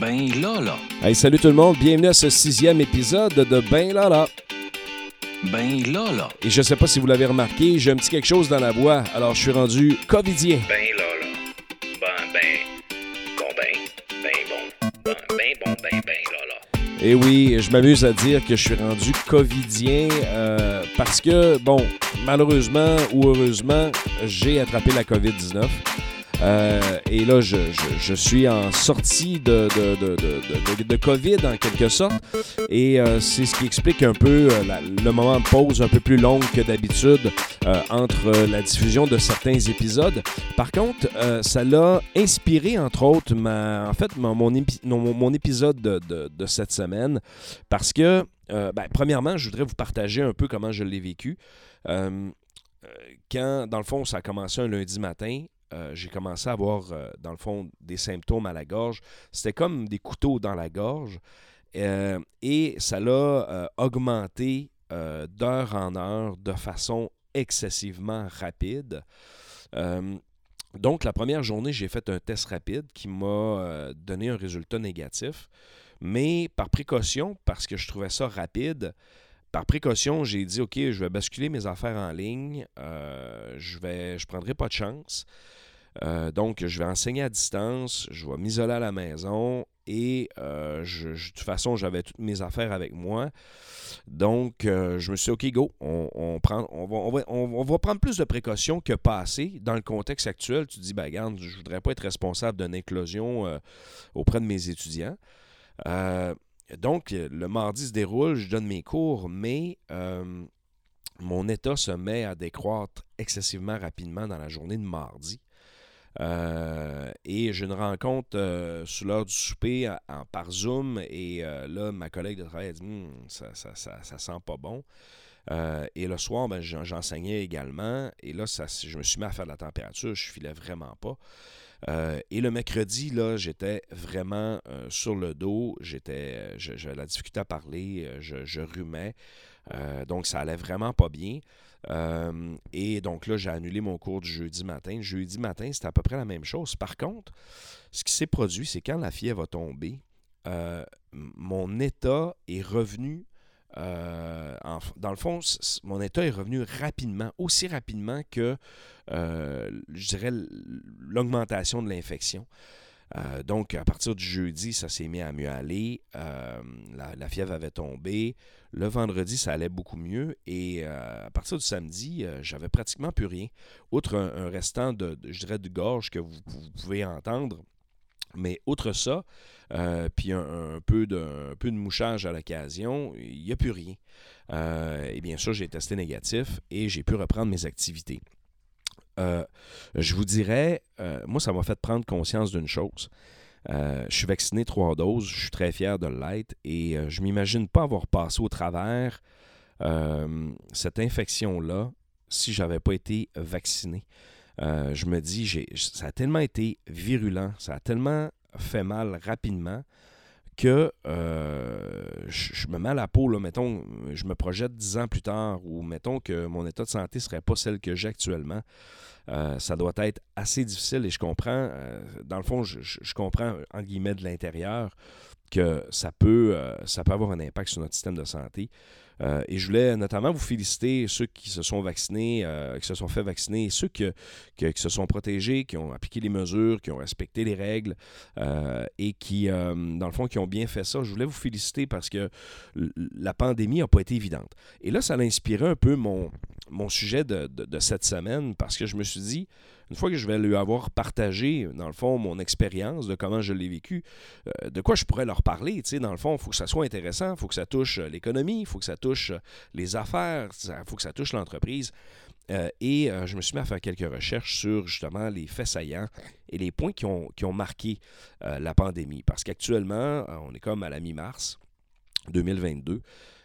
Ben là là. Hey, salut tout le monde, bienvenue à ce sixième épisode de Ben là là. Ben là là. Et je sais pas si vous l'avez remarqué, j'ai un petit quelque chose dans la voix, alors je suis rendu covidien. Ben là là. Ben ben. Bon ben. Ben bon. Ben ben bon ben ben là là. Et oui, je m'amuse à dire que je suis rendu covidien euh, parce que, bon, malheureusement ou heureusement, j'ai attrapé la COVID-19. Euh, et là, je, suis en sortie de, COVID en quelque sorte. Et euh, c'est ce qui explique un peu euh, le moment de pause un peu plus long que d'habitude entre la diffusion de certains épisodes. Par contre, ça l'a inspiré, entre autres, en fait, mon, épisode de, cette semaine. Parce que, ben, premièrement, je voudrais vous partager un peu comment je l'ai vécu. Quand, dans le fond, ça a commencé un lundi matin, euh, j'ai commencé à avoir, euh, dans le fond, des symptômes à la gorge. C'était comme des couteaux dans la gorge. Euh, et ça l'a augmenté d'heure en heure de façon excessivement rapide. Donc, la première journée, j'ai fait un test rapide qui m'a donné un résultat négatif. Mais par précaution, parce que je trouvais ça rapide, par précaution, j'ai dit OK, je vais basculer mes affaires en ligne. Je vais, je prendrai pas de chance. Euh, donc, je vais enseigner à distance, je vais m'isoler à la maison et euh, de toute façon, j'avais toutes mes affaires avec moi. Donc, euh, je me suis dit, OK, go, on, prend, on, va, on, va, on- va prendre plus de précautions que pas assez. Dans le contexte actuel, tu te dis, ben, regarde, je voudrais pas être responsable d'une éclosion auprès de mes étudiants. Donc, le mardi se déroule, je donne mes cours, mais mon état se met à décroître excessivement rapidement dans la journée de mardi. Euh, et j'ai une rencontre euh, sous l'heure du souper par Zoom. Et euh, là, ma collègue de travail a dit Hum, ça, ça, ça, sent pas bon. Et le soir, ben, j'en- j'enseignais également. Et là, ça, je me suis mis à faire de la température. Je filais vraiment pas. Et le mercredi, là, j'étais vraiment sur le dos. J'étais, j'avais la difficulté à parler. Je, je rumais. Donc, ça allait vraiment pas bien. Euh, et donc là, j'ai annulé mon cours du jeudi matin. Jeudi matin, c'était à peu près la même chose. Par contre, ce qui s'est produit, c'est quand la fièvre a tombé, mon état est revenu. euh, dans le fond, mon état est revenu rapidement, aussi rapidement que, euh, je dirais, l'augmentation de l'infection. Euh, donc, à partir du jeudi, ça s'est mis à mieux aller. Euh, la, fièvre avait tombé. Le vendredi, ça allait beaucoup mieux. Et euh, à partir du samedi, j'avais pratiquement plus rien. Outre un, restant de, je dirais, de gorge que vous, pouvez entendre. Mais outre ça, puis un, peu de, mouchage à l'occasion, il n'y a plus rien. Et bien sûr, j'ai testé négatif et j'ai pu reprendre mes activités. Euh, je vous dirais, euh, moi, ça m'a fait prendre conscience d'une chose. Euh, je suis vacciné trois doses, je suis très fier de l'être et je m'imagine pas avoir passé au travers cette infection-là si j'avais pas été vacciné. Je me dis, ça a tellement été virulent, ça a tellement fait mal rapidement que euh, je, me mets à la peau, là, mettons, je me projette dix ans plus tard, ou mettons que mon état de santé ne serait pas celle que j'ai actuellement. Euh, ça doit être assez difficile et je comprends, euh, dans le fond, je, comprends, en guillemets, de l'intérieur, que ça peut avoir un impact sur notre système de santé. Euh, et je voulais notamment vous féliciter ceux qui se sont vaccinés, euh, qui se sont fait vacciner, ceux qui se sont protégés, qui ont appliqué les mesures, qui ont respecté les règles euh, et qui, dans le fond, qui ont bien fait ça. Je voulais vous féliciter parce que la pandémie n'a pas été évidente. Et là, ça a inspiré un peu mon, mon sujet de, de- cette semaine parce que je me suis dit, une fois que je vais lui avoir partagé, dans le fond, mon expérience de comment je l'ai vécu, euh, de quoi je pourrais leur parler. Tu sais, dans le fond, il faut que ça soit intéressant, il faut que ça touche euh, l'économie, il faut que ça touche euh, les affaires, il faut que ça touche l'entreprise. Et je me suis mis à faire quelques recherches sur justement les faits saillants et les points qui ont, qui ont marqué la pandémie. Parce qu'actuellement, on est comme à la mi-mars 2022.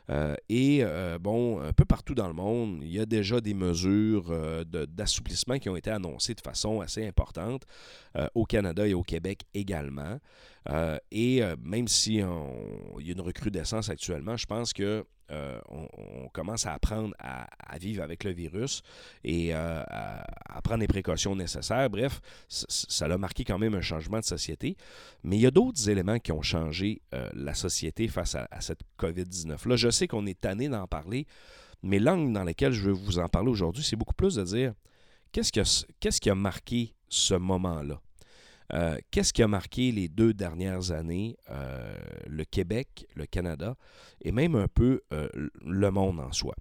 Euh, et euh, bon, un peu partout dans le monde, il y a déjà des mesures euh, d'assouplissement qui ont été annoncées de façon assez importante, au Canada et au Québec également. Et même si on- il y a une recrudescence actuellement, je pense que euh, on, commence à apprendre à, vivre avec le virus et euh, à, prendre les précautions nécessaires. Bref, ça a marqué quand même un changement de société. Mais il y a d'autres éléments qui ont changé euh, la société face à, cette COVID-19. Là, je sais qu'on est tanné d'en parler, mais l'angle dans lequel je veux vous en parler aujourd'hui, c'est beaucoup plus de dire qu'est-ce qui a marqué ce moment-là? Euh, Qu'est-ce qui a marqué les deux dernières années euh, le Québec, le Canada et même un peu euh, le monde en soi?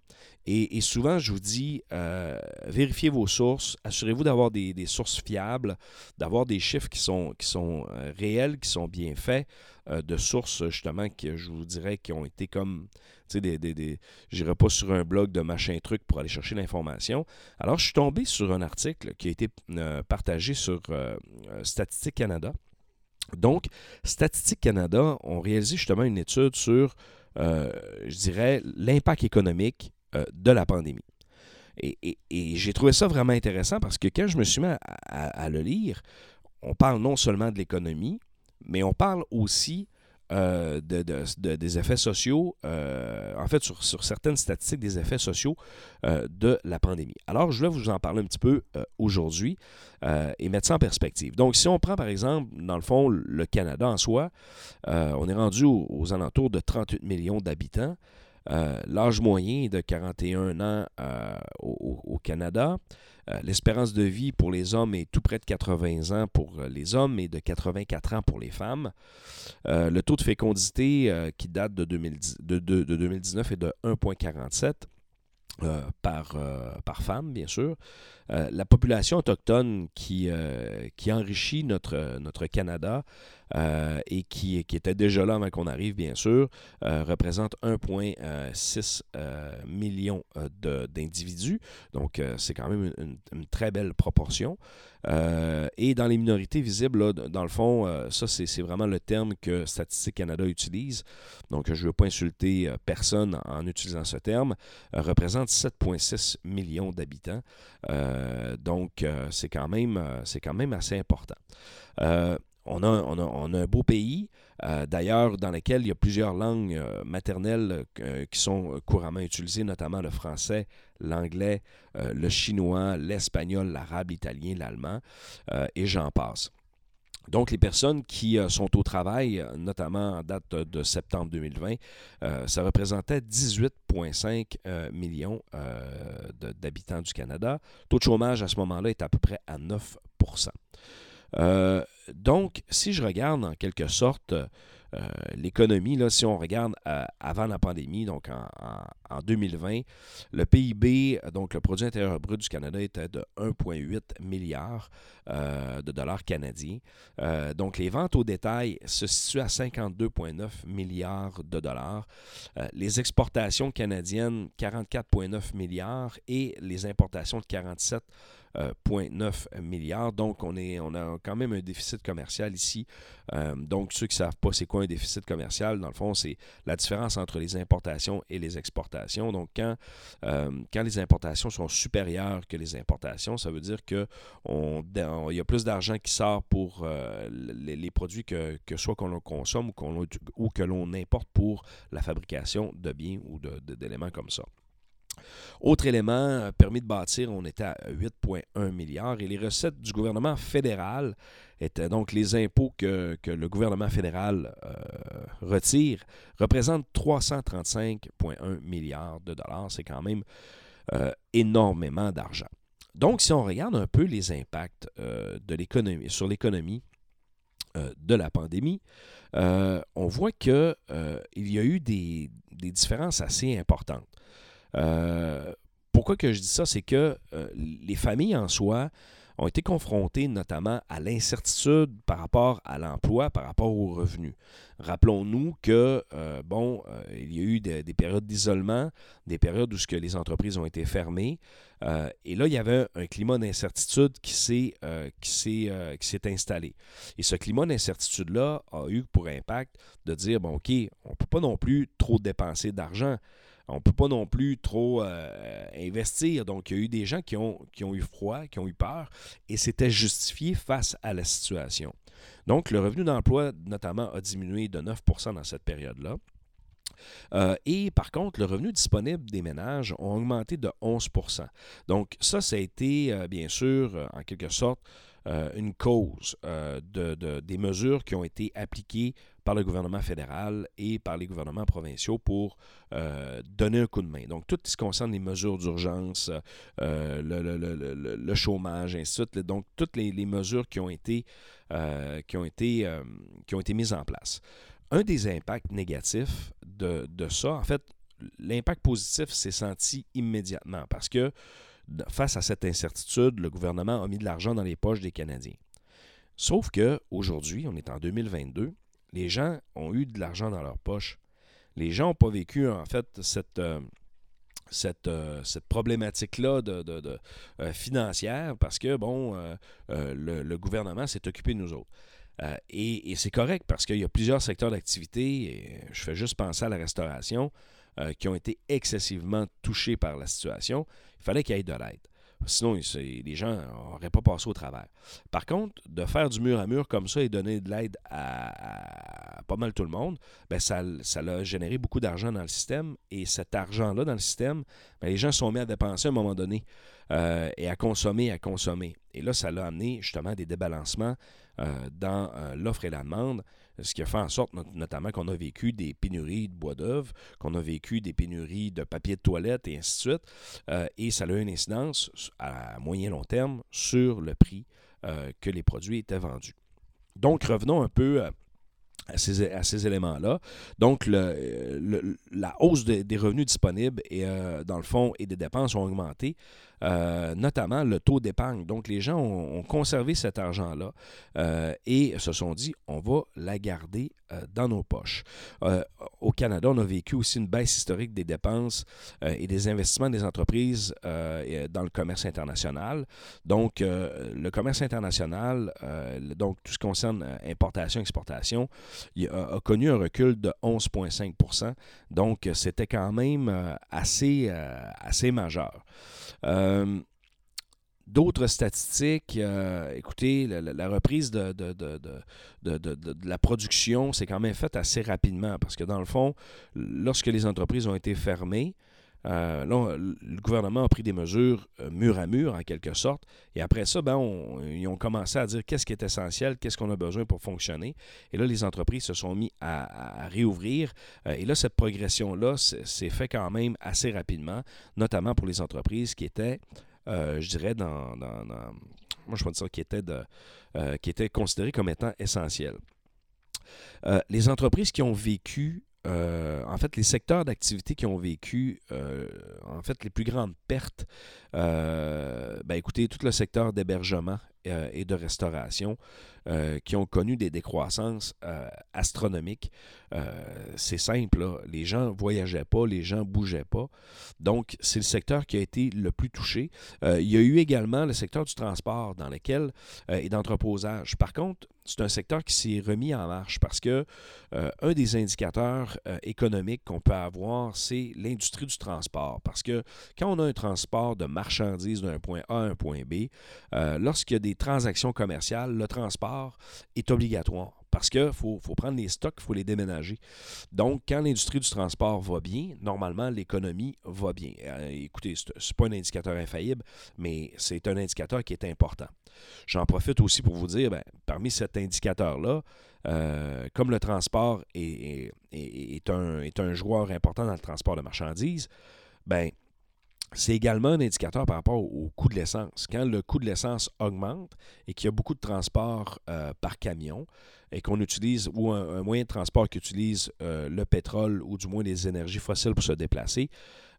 Et, souvent, je vous dis, vérifiez vos sources, assurez-vous d'avoir des, sources fiables, d'avoir des chiffres qui sont, réels, qui sont bien faits, euh, de sources justement que je vous dirais qui ont été comme, tu sais, des, des, des pas sur un blog de machin truc pour aller chercher l'information. Alors, je suis tombé sur un article qui a été euh, partagé sur euh, Statistique Canada. Donc, Statistique Canada ont réalisé justement une étude sur, je dirais, l'impact économique de la pandémie. Et, j'ai trouvé ça vraiment intéressant parce que quand je me suis mis à le lire, on parle non seulement de l'économie, mais on parle aussi euh, de, de- de- des effets sociaux, euh, en fait sur, sur certaines statistiques des effets sociaux euh, de la pandémie. Alors, je vais vous en parler un petit peu aujourd'hui et mettre ça en perspective. Donc, si on prend par exemple, dans le fond, le Canada en soi, on est rendu aux alentours de 38 millions d'habitants. Euh, L'âge moyen est de 41 ans euh, au, Canada. Euh, L'espérance de vie pour les hommes est tout près de 80 ans pour les hommes et de 84 ans pour les femmes. Le taux de fécondité qui date de, 2010 de- de- de 2019 est de 1,47 euh, par, par femme, bien sûr. Euh, la population autochtone qui, euh, enrichit notre, Canada euh, et qui, était déjà là avant qu'on arrive, bien sûr, représente 1,6 euh, million d'individus. Donc, c'est quand même une, très belle proportion. Et dans les minorités visibles, là, dans le fond, ça, c'est vraiment le terme que Statistique Canada utilise. Donc, je ne veux pas insulter personne en utilisant ce terme. Représente 7,6 millions d'habitants. Donc, euh, c'est quand, même, euh, quand même assez important. Euh, on, a, on, a, on a un beau pays, euh, d'ailleurs, dans lequel il y a plusieurs langues euh, maternelles euh, qui sont euh, couramment utilisées, notamment le français, l'anglais, euh, le chinois, l'espagnol, l'arabe, l'italien, l'allemand, euh, et j'en passe. Donc, les personnes qui euh, sont au travail, euh, notamment en date de, de septembre 2020, euh, ça représentait 18,5 euh, millions euh, d'habitants du Canada. Le taux de chômage à ce moment-là est à peu près à 9% euh, donc, si je regarde en quelque sorte euh, l'économie, si on regarde euh, avant la pandémie, donc en, en- en 2020, le PIB, donc le produit intérieur brut du Canada, était de 1,8 milliard euh, de dollars canadiens. Donc, les ventes au détail se situent à 52,9 milliards de dollars. Les exportations canadiennes, 44,9 milliards et les importations de 47 euh, 0,9 milliards. Donc, on, a quand même un déficit commercial ici. Euh, donc, ceux qui ne savent pas c'est quoi un déficit commercial, dans le fond, c'est la différence entre les importations et les exportations. Donc, quand, euh, les importations sont supérieures que les importations, ça veut dire qu'il y a plus d'argent qui sort pour euh, les, produits que, soit qu'on consomme ou, ou que l'on importe pour la fabrication de biens ou d'éléments comme ça. Autre élément, euh, permis de bâtir, on était à 8,1 milliards et les recettes du gouvernement fédéral étaient donc les impôts que, le gouvernement fédéral euh, retire, représentent 335,1 milliards de dollars. C'est quand même euh, énormément d'argent. Donc, si on regarde un peu les impacts de l'économie, sur l'économie de la pandémie, on voit qu'il y a eu des différences assez importantes. Euh, pourquoi que je dis ça? C'est que euh, les familles en soi ont été confrontées notamment à l'incertitude par rapport à l'emploi, par rapport aux revenus. Rappelons-nous que, euh, bon, il y a eu de- des périodes d'isolement, des périodes où les entreprises ont été fermées, et là, il y avait un climat d'incertitude qui s'est qui s'est installé. Et ce climat d'incertitude-là a eu pour impact de dire, bon, OK, on ne peut pas non plus trop dépenser d'argent on ne peut pas non plus trop euh, investir. Donc, il y a eu des gens qui ont, eu froid, qui ont eu peur, et c'était justifié face à la situation. Donc, le revenu d'emploi, notamment, a diminué de 9% dans cette période-là. Euh, et par contre, le revenu disponible des ménages a augmenté de 11% Donc ça, ça a été, euh, bien sûr, en quelque sorte, une cause de, des mesures qui ont été appliquées par le gouvernement fédéral et par les gouvernements provinciaux pour donner un coup de main. Donc, tout ce qui concerne les mesures d'urgence, le, chômage, ainsi de suite. Donc, toutes les, mesures qui ont été, qui ont été, qui ont été mises en place un des impacts négatifs de, ça, en fait, l'impact positif s'est senti immédiatement parce que face à cette incertitude, le gouvernement a mis de l'argent dans les poches des Canadiens. Sauf que aujourd'hui, on est en 2022, les gens ont eu de l'argent dans leurs poches. Les gens n'ont pas vécu en fait cette, euh, cette, euh, cette problématique-là de, euh, financière parce que, bon, le, gouvernement s'est occupé de nous autres. Euh, et, c'est correct parce qu'il y a plusieurs secteurs d'activité, je fais juste penser à la restauration, qui ont été excessivement touchés par la situation. Il fallait qu'il y ait de l'aide. Sinon, les gens n'auraient pas passé au travers. Par contre, de faire du mur à mur comme ça et donner de l'aide à, pas mal tout le monde, ben ça, ça a généré beaucoup d'argent dans le système. Et cet argent-là dans le système, ben les gens sont mis à dépenser à un moment donné euh, et à consommer, à consommer. Et là, ça l'a amené justement des débalancements euh, dans euh, l'offre et la demande, ce qui a fait en sorte notamment qu'on a vécu des pénuries de bois d'œuvre, qu'on a vécu des pénuries de papier de toilette et ainsi de suite. Euh, et ça a eu une incidence à moyen long terme sur le prix que les produits étaient vendus. Donc revenons un peu à ces, éléments-là. Donc, la hausse des revenus disponibles dans le fond et des dépenses ont augmenté. Euh, notamment le taux d'épargne. Donc, les gens ont, conservé cet argent-là euh, et se sont dit, on va la garder euh, dans nos poches. au Canada, on a vécu aussi une baisse historique des dépenses et des investissements des entreprises dans le commerce international. Donc, le commerce international, donc tout ce qui concerne importation, exportation, il a, connu un recul de 11,5% Donc, c'était quand même assez, assez majeur. Euh, d'autres statistiques, euh, écoutez, la, reprise de, de, la production s'est quand même faite assez rapidement parce que dans le fond, lorsque les entreprises ont été fermées, euh, le gouvernement a pris des mesures mur à mur, en quelque sorte. Et après ça, ben, ils ont commencé à dire qu'est-ce qui est essentiel, qu'est-ce qu'on a besoin pour fonctionner. Et là, les entreprises se sont mis à, réouvrir. et là, cette progression-là s'est fait quand même assez rapidement, notamment pour les entreprises qui étaient euh, je dirais, dans, moi je pense ça, qui euh, qui était considéré comme étant essentiel. Euh, les entreprises qui ont vécu en fait, les secteurs d'activité qui ont vécu, en fait, les plus grandes pertes, ben, écoutez, tout le secteur d'hébergement et de restauration, euh, qui ont connu des décroissances euh, astronomiques. Euh, c'est simple, les gens voyageaient pas, les gens bougeaient pas. Donc, c'est le secteur qui a été le plus touché. il y a eu également le secteur du transport dans lequel et d'entreposage. Par contre, c'est un secteur qui s'est remis en marche parce que un des indicateurs économiques qu'on peut avoir, c'est l'industrie du transport. Parce que quand on a un transport de marchandises d'un point A à un point B, lorsqu'il y a des transactions commerciales, le transport est obligatoire parce qu'il faut, prendre les stocks, il faut les déménager. Donc, quand l'industrie du transport va bien, normalement, l'économie va bien. Euh, écoutez, ce n'est pas un indicateur infaillible, mais c'est un indicateur qui est important. J'en profite aussi pour vous dire, ben, parmi cet indicateur-là, euh, comme le transport est, est, un, est un joueur important dans le transport de marchandises, ben, c'est également un indicateur par rapport au coût de l'essence. Quand le coût de l'essence augmente et qu'il y a beaucoup de transport euh, par camion et qu'on utilise, ou un, moyen de transport qui utilise euh, le pétrole ou du moins les énergies fossiles pour se déplacer,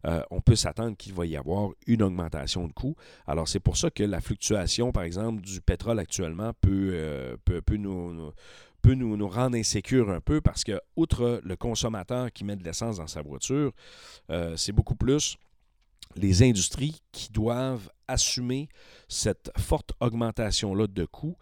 euh, on peut s'attendre qu'il va y avoir une augmentation de coût. Alors c'est pour ça que la fluctuation, par exemple, du pétrole actuellement peut, peut, nous, peut nous, nous, rendre insécures un peu parce que, outre le consommateur qui met de l'essence dans sa voiture, c'est beaucoup plus les industries qui doivent assumer cette forte augmentation-là de coûts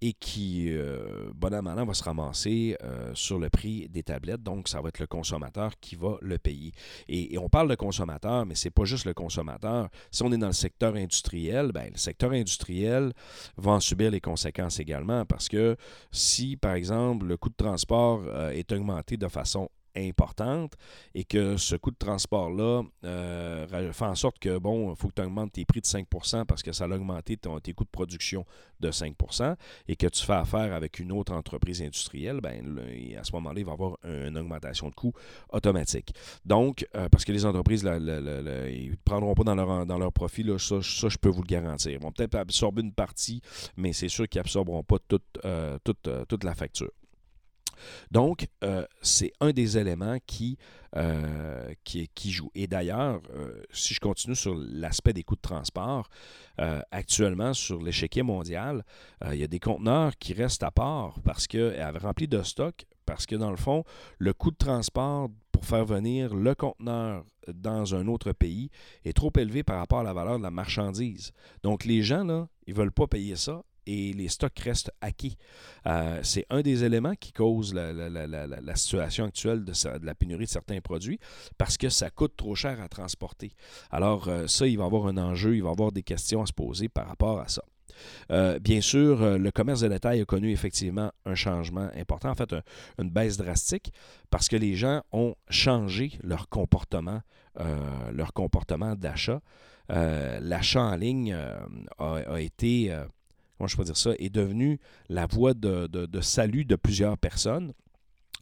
et qui, euh, bon an, va se ramasser euh, sur le prix des tablettes. Donc, ça va être le consommateur qui va le payer. Et, on parle de consommateur, mais ce n'est pas juste le consommateur. Si on est dans le secteur industriel, ben, le secteur industriel va en subir les conséquences également parce que si, par exemple, le coût de transport euh, est augmenté de façon importante et que ce coût de transport-là euh, fait en sorte que, bon, il faut que tu augmentes tes prix de 5 parce que ça a augmenté ton, tes coûts de production de 5 et que tu fais affaire avec une autre entreprise industrielle, ben, à ce moment-là, il va y avoir une augmentation de coûts automatique. Donc, euh, parce que les entreprises, là, ils ne prendront pas dans leur, dans leur profit, là, ça, ça, je peux vous le garantir. Ils vont peut-être absorber une partie, mais c'est sûr qu'ils n'absorberont pas toute, euh, toute, toute la facture. Donc, euh, c'est un des éléments qui, euh, qui, joue. Et d'ailleurs, euh, si je continue sur l'aspect des coûts de transport, actuellement, sur l'échiquier mondial, il y a des conteneurs qui restent à part parce qu'elle rempli de stock, parce que dans le fond, le coût de transport pour faire venir le conteneur dans un autre pays est trop élevé par rapport à la valeur de la marchandise. Donc, les gens, là, ils ne veulent pas payer ça et les stocks restent acquis. Euh, c'est un des éléments qui cause la, situation actuelle de, la pénurie de certains produits parce que ça coûte trop cher à transporter. Alors euh, ça, il va y avoir un enjeu, il va y avoir des questions à se poser par rapport à ça. Euh, bien sûr, le commerce de détail a connu effectivement un changement important, en fait une baisse drastique, parce que les gens ont changé leur comportement, leur comportement d'achat. L'achat en ligne a, été comment je peux dire ça, est devenu la voie de, salut de plusieurs personnes.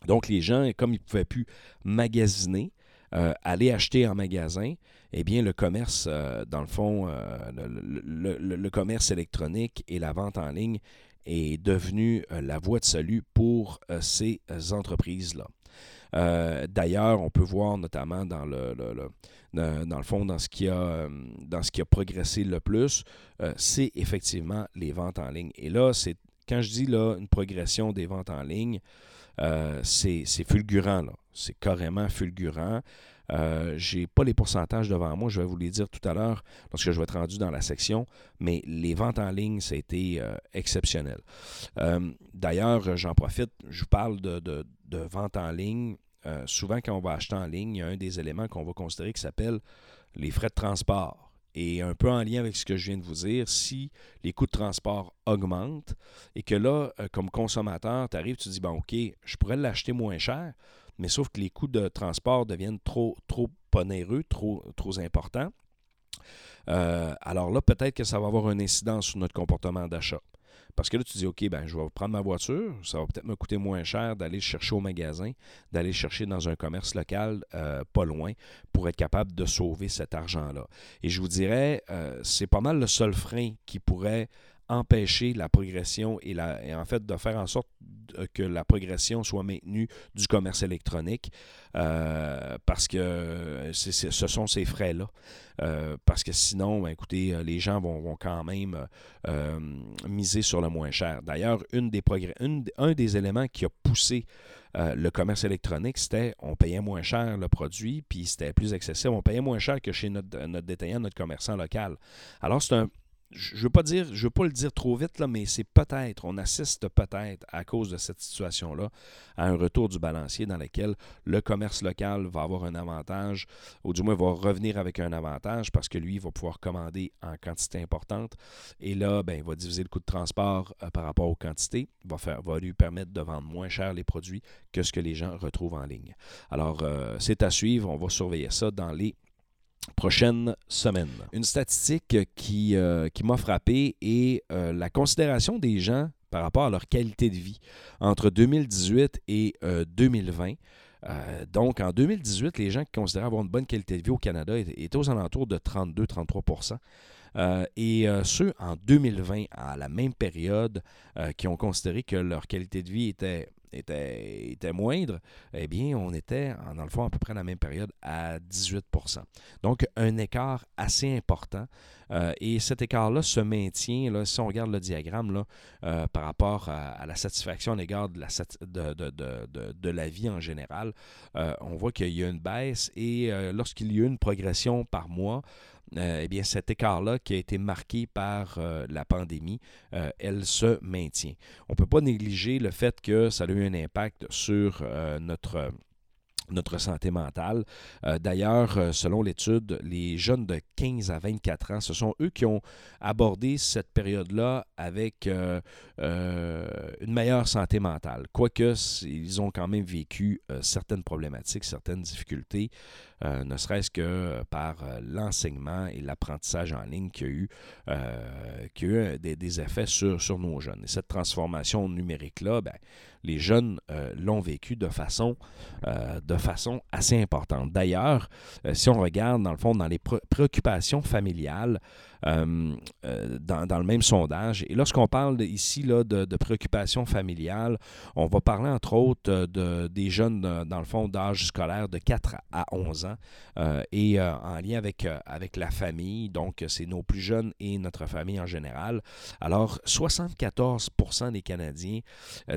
Donc, les gens, comme ils ne pouvaient plus magasiner, euh, aller acheter en magasin, eh bien, le commerce, euh, dans le fond, euh, le, commerce électronique et la vente en ligne est devenu la voie de salut pour ces entreprises-là. D'ailleurs, on peut voir notamment dans le, dans le fond, dans ce qui a, euh, dans ce qui a progressé le plus, euh, c'est effectivement les ventes en ligne. Et là, c'est quand je dis là, une progression des ventes en ligne, euh, c'est fulgurant. C'est carrément fulgurant. Euh, je n'ai pas les pourcentages devant moi, je vais vous les dire tout à l'heure lorsque je vais être rendu dans la section, mais les ventes en ligne, ça a été exceptionnel. D'ailleurs, j'en profite, je vous parle de, de vente en ligne. Euh, souvent, quand on va acheter en ligne, il y a un des éléments qu'on va considérer qui s'appelle les frais de transport. Et un peu en lien avec ce que je viens de vous dire, si les coûts de transport augmentent et que là, euh, comme consommateur, tu arrives, tu dis, bon, OK, je pourrais l'acheter moins cher, mais sauf que les coûts de transport deviennent trop, trop onéreux, trop, importants. Euh, alors là, peut-être que ça va avoir un incidence sur notre comportement d'achat. Parce que là, tu dis, OK, ben, je vais prendre ma voiture, ça va peut-être me coûter moins cher d'aller chercher au magasin, d'aller chercher dans un commerce local euh, pas loin pour être capable de sauver cet argent-là. Et je vous dirais, euh, c'est pas mal le seul frein qui pourrait empêcher la progression et, la, et en fait de faire en sorte que la progression soit maintenue du commerce électronique euh, parce que ce sont ces frais-là. Euh, parce que sinon, ben, écoutez, euh, les gens vont, quand même miser sur le moins cher. D'ailleurs, une des un des éléments qui a poussé le commerce électronique, c'était on payait moins cher le produit, puis c'était plus accessible. On payait moins cher que chez notre, notre détaillant, notre commerçant local. Alors, c'est un, je veux pas dire, je veux pas le dire trop vite, là, mais c'est peut-être, on assiste peut-être à cause de cette situation-là à un retour du balancier dans lequel le commerce local va avoir un avantage, ou du moins va revenir avec un avantage parce que lui va pouvoir commander en quantité importante. Et là, ben, il va diviser le coût de transport euh, par rapport aux quantités, va, faire, va lui permettre de vendre moins cher les produits que ce que les gens retrouvent en ligne. Alors, euh, c'est à suivre, on va surveiller ça dans les prochaine semaine. Une statistique qui, euh, qui m'a frappé est euh, la considération des gens par rapport à leur qualité de vie entre 2018 et 2020. Euh, donc, en 2018, les gens qui considéraient avoir une bonne qualité de vie au Canada étaient, aux alentours de 32-33% et ceux en 2020, à la même période, qui ont considéré que leur qualité de vie était était, moindre, eh bien, on était, dans le fond, à peu près à la même période, à 18% Donc, un écart assez important. Euh, et cet écart-là se maintient, là, si on regarde le diagramme, euh, par rapport à, la satisfaction à l'égard de, la vie en général, euh, on voit qu'il y a une baisse et lorsqu'il y a une progression par mois, eh bien, cet écart-là qui a été marqué par la pandémie, elle se maintient. On ne peut pas négliger le fait que ça a eu un impact sur notre notre santé mentale. Euh, D'ailleurs, euh, selon l'étude, les jeunes de 15 à 24 ans, ce sont eux qui ont abordé cette période-là avec euh, euh, une meilleure santé mentale. Quoique, ils ont quand même vécu euh, certaines problématiques, certaines difficultés, euh, ne serait-ce que euh, par euh, l'enseignement et l'apprentissage en ligne qui a eu, qui a eu des, effets sur, nos jeunes. Et cette transformation numérique-là, ben, les jeunes l'ont vécu de façon, de façon assez importante. D'ailleurs, si on regarde dans le fond dans les pré- préoccupations familiales, euh, euh, dans, le même sondage, et lorsqu'on parle ici là, de, préoccupations familiales, on va parler entre autres euh, de, des jeunes dans le fond d'âge scolaire de 4 à 11 ans et en lien avec, avec la famille, donc c'est nos plus jeunes et notre famille en général. Alors, 74% des Canadiens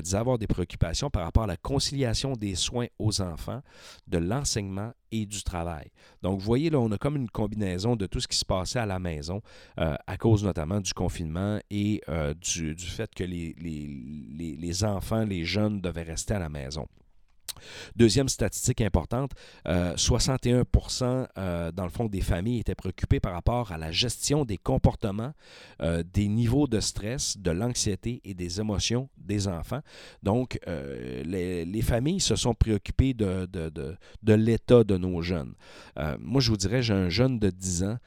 disaient avoir des préoccupations par rapport à la conciliation des soins aux enfants, de l'enseignement et du travail. Donc, vous voyez, là, on a comme une combinaison de tout ce qui se passait à la maison, euh, à cause notamment du confinement et euh, du, fait que les enfants, les jeunes devaient rester à la maison. Deuxième statistique importante, euh, 61% euh, dans le fond des familles étaient préoccupées par rapport à la gestion des comportements, euh, des niveaux de stress, de l'anxiété et des émotions des enfants. Donc, euh, les, les familles se sont préoccupées de, de, l'état de nos jeunes. Euh, moi, je vous dirais, j'ai un jeune de 10 ans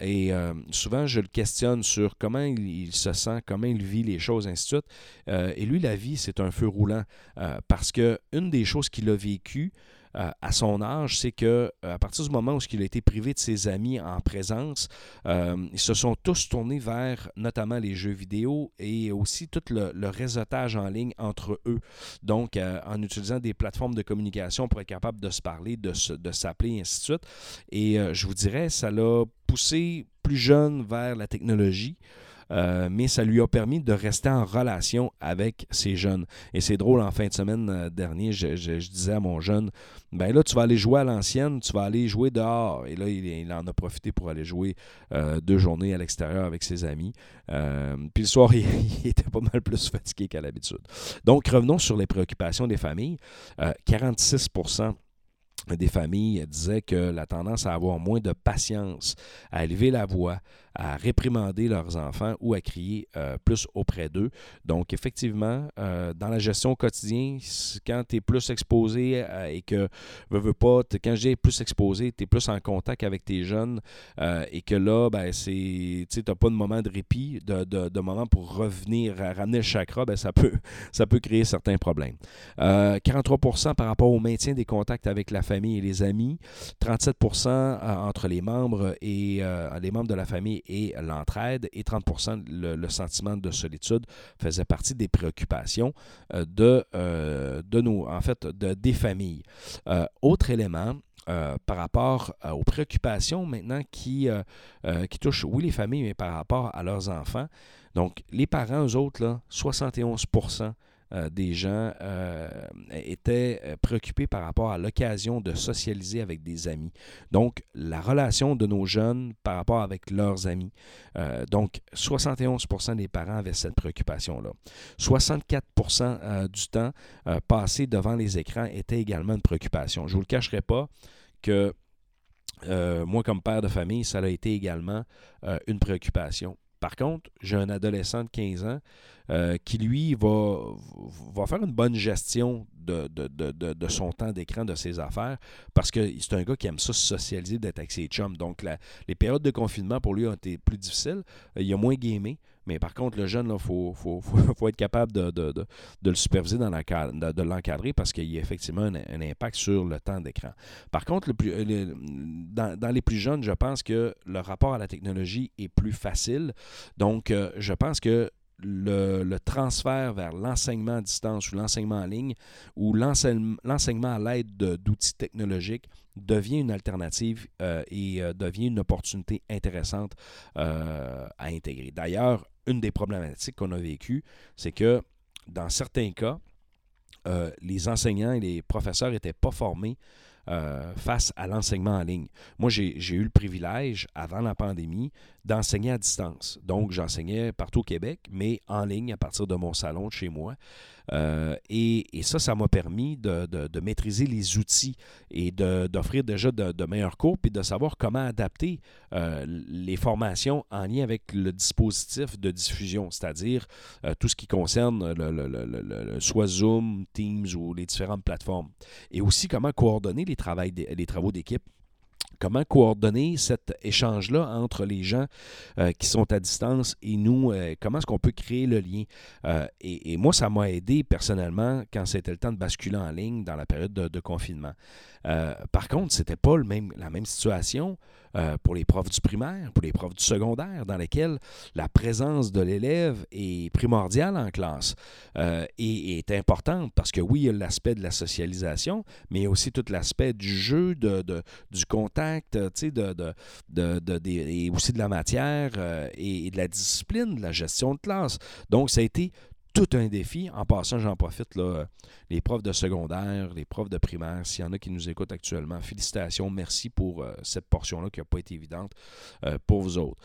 et euh, souvent, je le questionne sur comment il, se sent, comment il vit les choses, ainsi de suite. Euh, et lui, la vie, c'est un feu roulant. Euh, parce que une des choses qu'il a vécues euh, à son âge, c'est que euh, à partir du moment où il a été privé de ses amis en présence, euh, ils se sont tous tournés vers notamment les jeux vidéo et aussi tout le, réseautage en ligne entre eux. Donc, en utilisant des plateformes de communication pour être capable de se parler, de, se- de s'appeler, et ainsi de suite. Et je vous dirais, ça l'a poussé plus jeune vers la technologie. Euh, mais ça lui a permis de rester en relation avec ses jeunes. Et c'est drôle, en fin de semaine euh, dernier, je, disais à mon jeune, ben là, tu vas aller jouer à l'ancienne, tu vas aller jouer dehors. Et là, il, en a profité pour aller jouer euh, deux journées à l'extérieur avec ses amis. Puis le soir, il, était pas mal plus fatigué qu'à l'habitude. Donc, revenons sur les préoccupations des familles. Euh, 46% des familles disaient que la tendance à avoir moins de patience, à élever la voix, à réprimander leurs enfants ou à crier euh, plus auprès d'eux. Donc, effectivement, euh, dans la gestion au quotidien, c- quand tu es plus exposé euh, et que, veux, veux pas, quand je dis plus exposé, tu es plus en contact avec tes jeunes et que là, ben, tu n'as pas de moment de répit, de, de, moment pour revenir, ramener le chakra, ben, ça, peut, ça peut créer certains problèmes. Euh, 43% par rapport au maintien des contacts avec la famille et les amis, 37% euh, entre les membres et les membres de la famille et l'entraide, et 30 le, le sentiment de solitude faisait partie des préoccupations euh, de, euh, de nos, en fait, de, des familles. Euh, autre élément, par rapport aux préoccupations maintenant qui, qui touchent, oui, les familles, mais par rapport à leurs enfants. Donc, les parents, eux autres, là, 71 euh, des gens euh, étaient euh, préoccupés par rapport à l'occasion de socialiser avec des amis. Donc, la relation de nos jeunes par rapport avec leurs amis. Donc, 71% des parents avaient cette préoccupation-là. 64% euh, du temps passé devant les écrans était également une préoccupation. Je ne vous le cacherai pas que moi, comme père de famille, ça a été également une préoccupation. Par contre, j'ai un adolescent de 15 ans euh, qui, lui, va, faire une bonne gestion de, son temps d'écran, de ses affaires, parce que c'est un gars qui aime ça se socialiser, d'être avec ses chums. Donc, les périodes de confinement pour lui ont été plus difficiles. Euh, il a moins gamé, mais par contre, le jeune, il faut, faut, faut, faut être capable de, de, de, de le superviser, dans de, de l'encadrer, parce qu'il y a effectivement un, impact sur le temps d'écran. Par contre, le plus, dans, dans les plus jeunes, je pense que le rapport à la technologie est plus facile. Donc, euh, je pense que le, le transfert vers l'enseignement à distance ou l'enseignement en ligne ou l'enseigne- l'enseignement à l'aide de- d'outils technologiques devient une alternative euh, et euh, devient une opportunité intéressante à intégrer. D'ailleurs, une des problématiques qu'on a vécues, c'est que dans certains cas, euh, les enseignants et les professeurs n'étaient pas formés euh, face à l'enseignement en ligne. Moi, j'ai eu le privilège, avant la pandémie, d'enseigner à distance. Donc, j'enseignais partout au Québec, mais en ligne à partir de mon salon de chez moi. Euh, et, ça, ça m'a permis de, maîtriser les outils et d'offrir déjà de, de meilleurs cours, puis de savoir comment adapter euh, les formations en lien avec le dispositif de diffusion, c'est-à-dire euh, tout ce qui concerne le, soit Zoom, Teams ou les différentes plateformes. Et aussi comment coordonner les travaux d'équipe. Comment coordonner cet échange-là entre les gens euh, qui sont à distance et nous? euh, comment est-ce qu'on peut créer le lien? Euh, et, moi, ça m'a aidé personnellement quand c'était le temps de basculer en ligne dans la période de, confinement. Par contre, c'était pas le même, la même situation pour les profs du primaire, pour les profs du secondaire, dans lesquels la présence de l'élève est primordiale en classe et est importante parce que oui, il y a l'aspect de la socialisation, mais il y a aussi tout l'aspect du jeu, de, du contact, euh, de, et aussi de la matière euh, et, de la discipline, de la gestion de classe. Donc, ça a été tout un défi. En passant, j'en profite, là, euh, les profs de secondaire, les profs de primaire, s'il y en a qui nous écoutent actuellement, félicitations, merci pour cette portion-là qui n'a pas été évidente pour vous autres.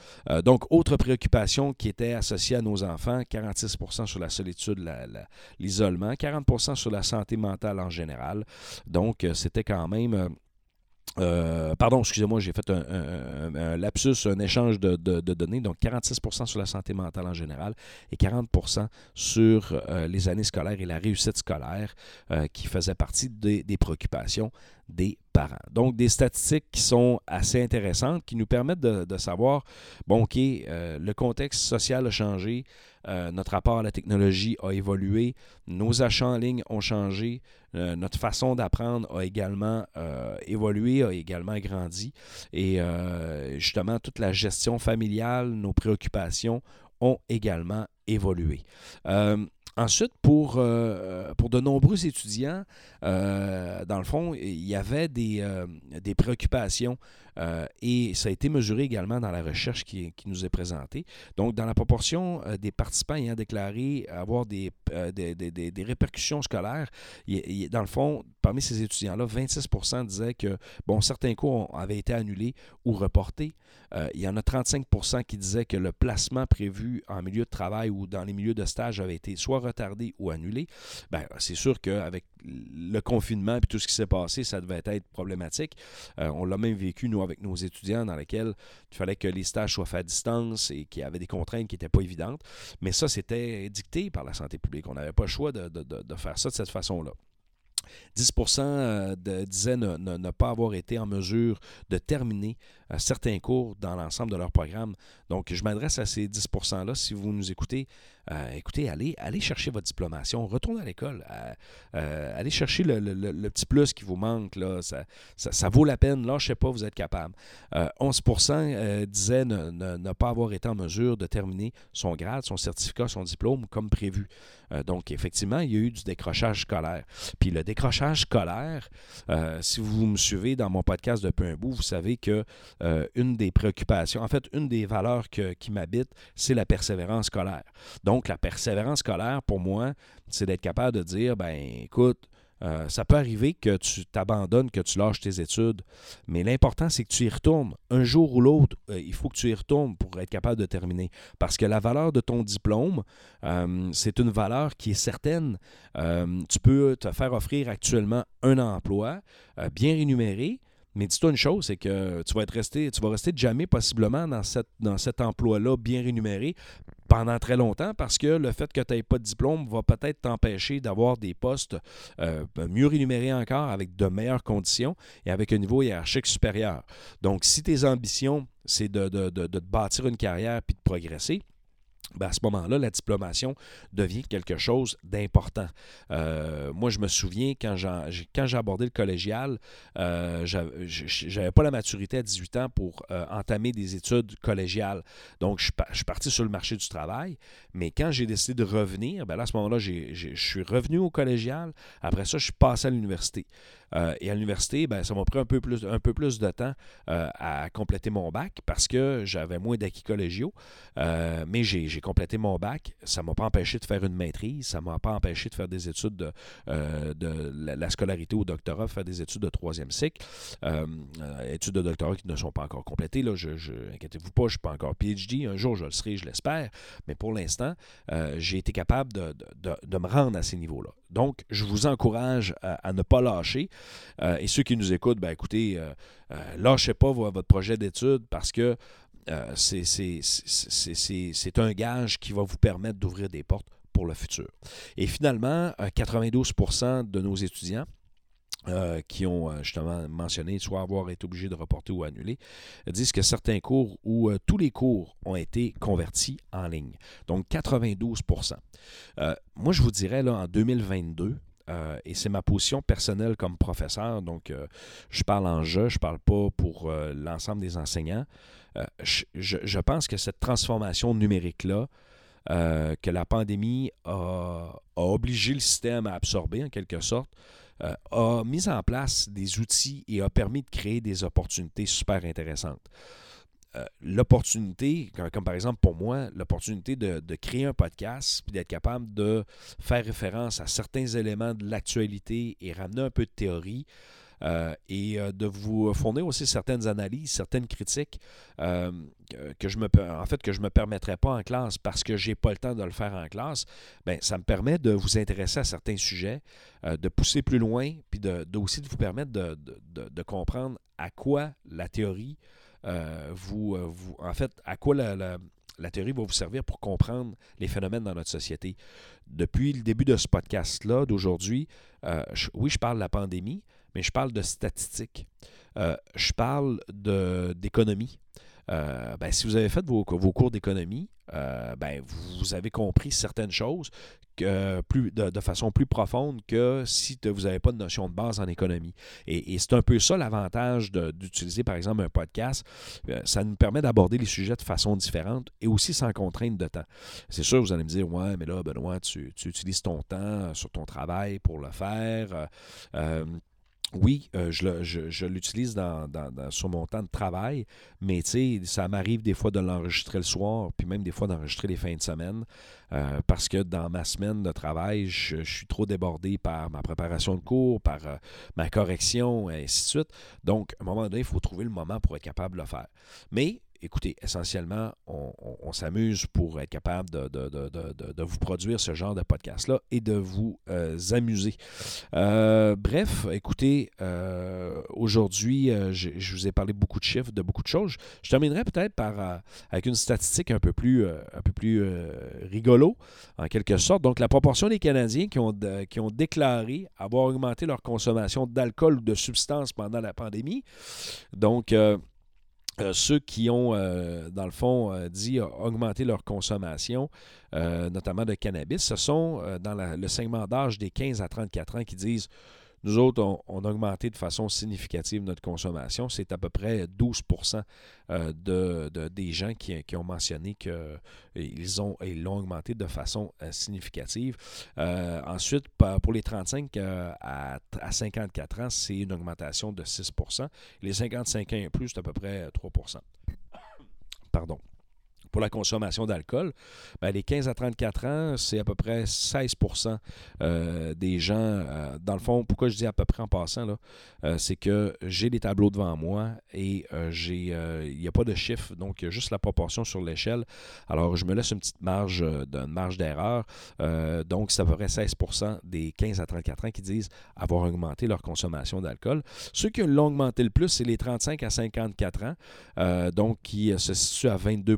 Donc, autre préoccupation qui était associée à nos enfants, 46% sur la solitude, l'isolement, 40% sur la santé mentale en général. Donc, c'était quand même... euh, pardon, excusez-moi, j'ai fait un, lapsus, un échange de, données. Donc, 46% sur la santé mentale en général et 40% sur euh, les années scolaires et la réussite scolaire euh, qui faisait partie des préoccupations des parents. Donc, des statistiques qui sont assez intéressantes, qui nous permettent de, savoir, bon, OK, euh, le contexte social a changé, euh, notre rapport à la technologie a évolué, nos achats en ligne ont changé, euh, notre façon d'apprendre a également évolué, a également grandi. Et justement, toute la gestion familiale, nos préoccupations ont également évolué. Euh, ensuite, pour, euh, pour de nombreux étudiants, euh, dans le fond, il y avait euh, des préoccupations euh, et ça a été mesuré également dans la recherche qui, nous est présentée. Donc, dans la proportion euh, des participants ayant déclaré avoir des, euh, des, répercussions scolaires, dans le fond, parmi ces étudiants-là, 26 disaient que bon, certains cours avaient été annulés ou reportés. Il y en a 35% qui disaient que le placement prévu en milieu de travail ou dans les milieux de stage avait été soit retardé ou annulé. Ben, c'est sûr qu'avec le confinement et tout ce qui s'est passé, ça devait être problématique. Euh, on l'a même vécu, nous, avec nos étudiants, dans lesquels il fallait que les stages soient faits à distance et qu'il y avait des contraintes qui n'étaient pas évidentes. Mais ça, c'était dicté par la santé publique. On n'avait pas le choix de, faire ça de cette façon-là. 10 euh, de- disaient ne pas avoir été en mesure de terminer certains cours dans l'ensemble de leur programme. Donc, je m'adresse à ces 10 %-là. Si vous nous écoutez, euh, écoutez, allez, allez chercher votre diplomation, retournez à l'école, euh, euh, allez chercher le, petit plus qui vous manque. Ça, vaut la peine. Là, je sais pas, vous êtes capable. Euh, 11% euh, disaient ne, ne- pas avoir été en mesure de terminer son grade, son certificat, son diplôme comme prévu. Donc, effectivement, il y a eu du décrochage scolaire. Puis le décrochage scolaire, si vous me suivez dans mon podcast depuis un bout, vous savez que euh, une des préoccupations, en fait, une des valeurs qui m'habitent, c'est la persévérance scolaire. Donc, la persévérance scolaire, pour moi, c'est d'être capable de dire, ben écoute, euh, ça peut arriver que tu t'abandonnes, que tu lâches tes études, mais l'important, c'est que tu y retournes. Un jour ou l'autre, euh, il faut que tu y retournes pour être capable de terminer. Parce que la valeur de ton diplôme, c'est une valeur qui est certaine. Tu peux te faire offrir actuellement un emploi bien rémunéré, mais dis-toi une chose, c'est que tu vas être tu vas rester jamais possiblement dans, cette, dans cet emploi-là bien rémunéré pendant très longtemps parce que le fait que tu n'aies pas de diplôme va peut-être t'empêcher d'avoir des postes euh, mieux rémunérés encore avec de meilleures conditions et avec un niveau hiérarchique supérieur. Donc, si tes ambitions, c'est de, bâtir une carrière puis de progresser, ben, à ce moment-là, la diplomation devient quelque chose d'important. Euh, moi, je me souviens, quand j'ai abordé le collégial, euh, j'avais pas la maturité à 18 ans pour euh, entamer des études collégiales. Donc, je suis parti sur le marché du travail. Mais quand j'ai décidé de revenir, ben à ce moment-là, je suis revenu au collégial. Après ça, je suis passé à l'université. Euh, et à l'université, ben, ça m'a pris un peu plus, un peu plus de temps euh, à compléter mon bac parce que j'avais moins d'acquis collégiaux. Euh, mais j'ai complété mon bac. Ça ne m'a pas empêché de faire une maîtrise. Ça ne m'a pas empêché de faire des études de, de la, scolarité au doctorat, faire des études de troisième cycle. études de doctorat qui ne sont pas encore complétées. Là, je, inquiétez-vous pas, je ne suis pas encore PhD. Un jour, je le serai, je l'espère. Mais pour l'instant, j'ai été capable de, de, de, me rendre à ces niveaux-là. Donc, je vous encourage à, ne pas lâcher. Euh, et ceux qui nous écoutent, ben, écoutez, euh, euh, lâchez pas votre projet d'études parce que c'est un gage qui va vous permettre d'ouvrir des portes pour le futur. Et finalement, 92% de nos étudiants euh, qui ont euh, justement mentionné soit avoir été obligés de reporter ou annuler, disent que certains cours ou euh, tous les cours ont été convertis en ligne. Donc 92% Moi, je vous dirais, là, en 2022, et c'est ma position personnelle comme professeur, donc je parle en je, je ne parle pas pour l'ensemble des enseignants. Je, pense que cette transformation numérique-là, que la pandémie a, obligé le système à absorber en quelque sorte, euh, a mis en place des outils et a permis de créer des opportunités super intéressantes. Euh, l'opportunité, comme, par exemple pour moi, l'opportunité de, de, créer un podcast, puis d'être capable de faire référence à certains éléments de l'actualité et ramener un peu de théorie, euh, et euh, de vous fournir aussi certaines analyses, certaines critiques que je me en fait que je me permettrais pas en classe parce que j'ai pas le temps de le faire en classe. Bien, ça me permet de vous intéresser à certains sujets, de pousser plus loin, puis de, aussi de vous permettre de, de, comprendre à quoi la théorie vous, vous, en fait, à quoi la, la théorie va vous servir pour comprendre les phénomènes dans notre société? Depuis le début de ce podcast-là, d'aujourd'hui, oui, je parle de la pandémie, mais je parle de statistiques. Euh, je parle d'économie. Euh, ben, si vous avez fait vos, cours d'économie, euh, ben, vous avez compris certaines choses de, façon plus profonde que si vous n'avez pas de notion de base en économie. Et, c'est un peu ça l'avantage d'utiliser, par exemple, un podcast. ça nous permet d'aborder les sujets de façon différente et aussi sans contrainte de temps. C'est sûr, vous allez me dire, ouais, mais là, Benoît, tu, tu utilises ton temps sur ton travail pour le faire oui, euh, je, l'utilise dans, sur mon temps de travail, mais ça m'arrive des fois de l'enregistrer le soir, puis même des fois d'enregistrer les fins de semaine, euh, parce que dans ma semaine de travail, je, suis trop débordé par ma préparation de cours, par euh, ma correction, et ainsi de suite. Donc, à un moment donné, il faut trouver le moment pour être capable de le faire. Mais écoutez, essentiellement, on, s'amuse pour être capable de, vous produire ce genre de podcast-là et de vous euh, amuser. Euh, bref, écoutez, euh, aujourd'hui, je vous ai parlé beaucoup de chiffres, de beaucoup de choses. Je terminerai peut-être par avec une statistique un peu plus, rigolo, en quelque sorte. Donc, la proportion des Canadiens qui ont, qui ont déclaré avoir augmenté leur consommation d'alcool ou de substances pendant la pandémie. Donc, euh, ceux qui ont, euh, dans le fond, euh, dit augmenter leur consommation, notamment de cannabis, ce sont dans le segment d'âge des 15 à 34 ans qui disent nous autres, on, a augmenté de façon significative notre consommation. C'est à peu près 12 euh, de, des gens qui, ont mentionné qu'ils ils l'ont augmenté de façon euh, significative. Euh, ensuite, pour les 35 à, à 54 ans, c'est une augmentation de 6% Les 55 ans et plus, c'est à peu près 3% Pardon pour la consommation d'alcool, ben, les 15 à 34 ans, c'est à peu près 16% euh, des gens. Euh, dans le fond, pourquoi je dis à peu près en passant, euh, c'est que j'ai des tableaux devant moi et j'ai il n'y a pas de chiffre, donc y a juste la proportion sur l'échelle. Alors, je me laisse une petite marge, d'une marge d'erreur. donc, c'est à peu près 16% des 15 à 34 ans qui disent avoir augmenté leur consommation d'alcool. Ceux qui l'ont augmenté le plus, c'est les 35 à 54 ans, donc qui se situent à 22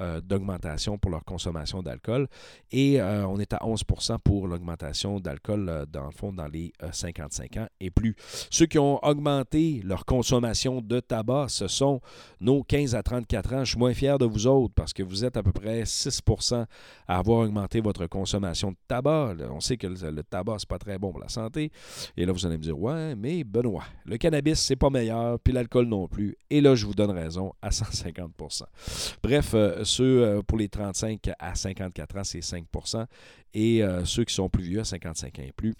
euh, d'augmentation pour leur consommation d'alcool. Et euh, on est à 11% pour l'augmentation d'alcool, euh, dans le fond, dans les 55 ans et plus. Ceux qui ont augmenté leur consommation de tabac, ce sont nos 15 à 34 ans. Je suis moins fier de vous autres parce que vous êtes à peu près 6% à avoir augmenté votre consommation de tabac. On sait que le, tabac, c'est pas très bon pour la santé. Et là, vous allez me dire, ouais, mais Benoît, le cannabis, c'est pas meilleur, puis l'alcool non plus. Et là, je vous donne raison à 150% Bref, ceux euh, pour les 35 à 54 ans, c'est 5% Et euh, ceux qui sont plus vieux, à 55 ans et plus,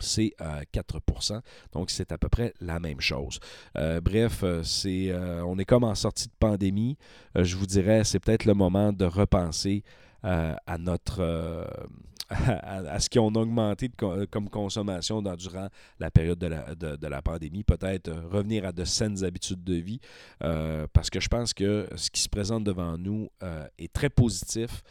c'est 4% Donc, c'est à peu près la même chose. bref, c'est, on est comme en sortie de pandémie. je vous dirais, c'est peut-être le moment de repenser à notre à, ce qu'on a augmenté comme consommation durant la période de la, de, la pandémie. Peut-être euh, revenir à de saines habitudes de vie euh, parce que je pense que ce qui se présente devant nous euh, est très positif.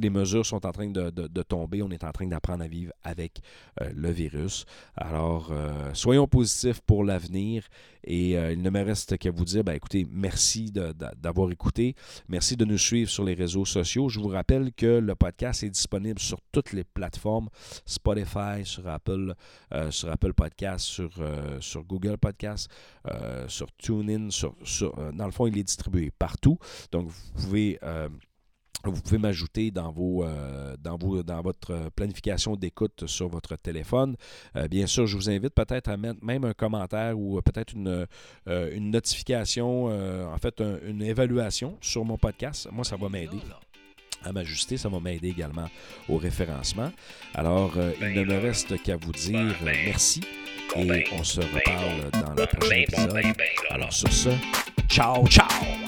les mesures sont en train de, de, tomber. On est en train d'apprendre à vivre avec le virus. Alors, soyons positifs pour l'avenir et il ne me reste qu'à vous dire, ben, écoutez, merci d'avoir écouté. Merci de nous suivre sur les réseaux sociaux. Je vous rappelle que le podcast est disponible sur toutes les plateformes Spotify, sur Apple, euh, sur Apple Podcast, sur, euh, sur Google Podcast, euh, sur TuneIn. Sur, dans le fond, il est distribué partout. Donc, vous pouvez. Vous pouvez m'ajouter dans, vos, dans, vos, dans votre planification d'écoute sur votre téléphone. bien sûr, je vous invite peut-être à mettre même un commentaire ou peut-être une, une notification, en fait, une évaluation sur mon podcast. Moi, ça va m'aider à m'ajuster. Ça va m'aider également au référencement. Alors, euh, il ne me reste qu'à vous dire merci et on se reparle dans le prochain épisode. Alors, sur ce, ciao, ciao!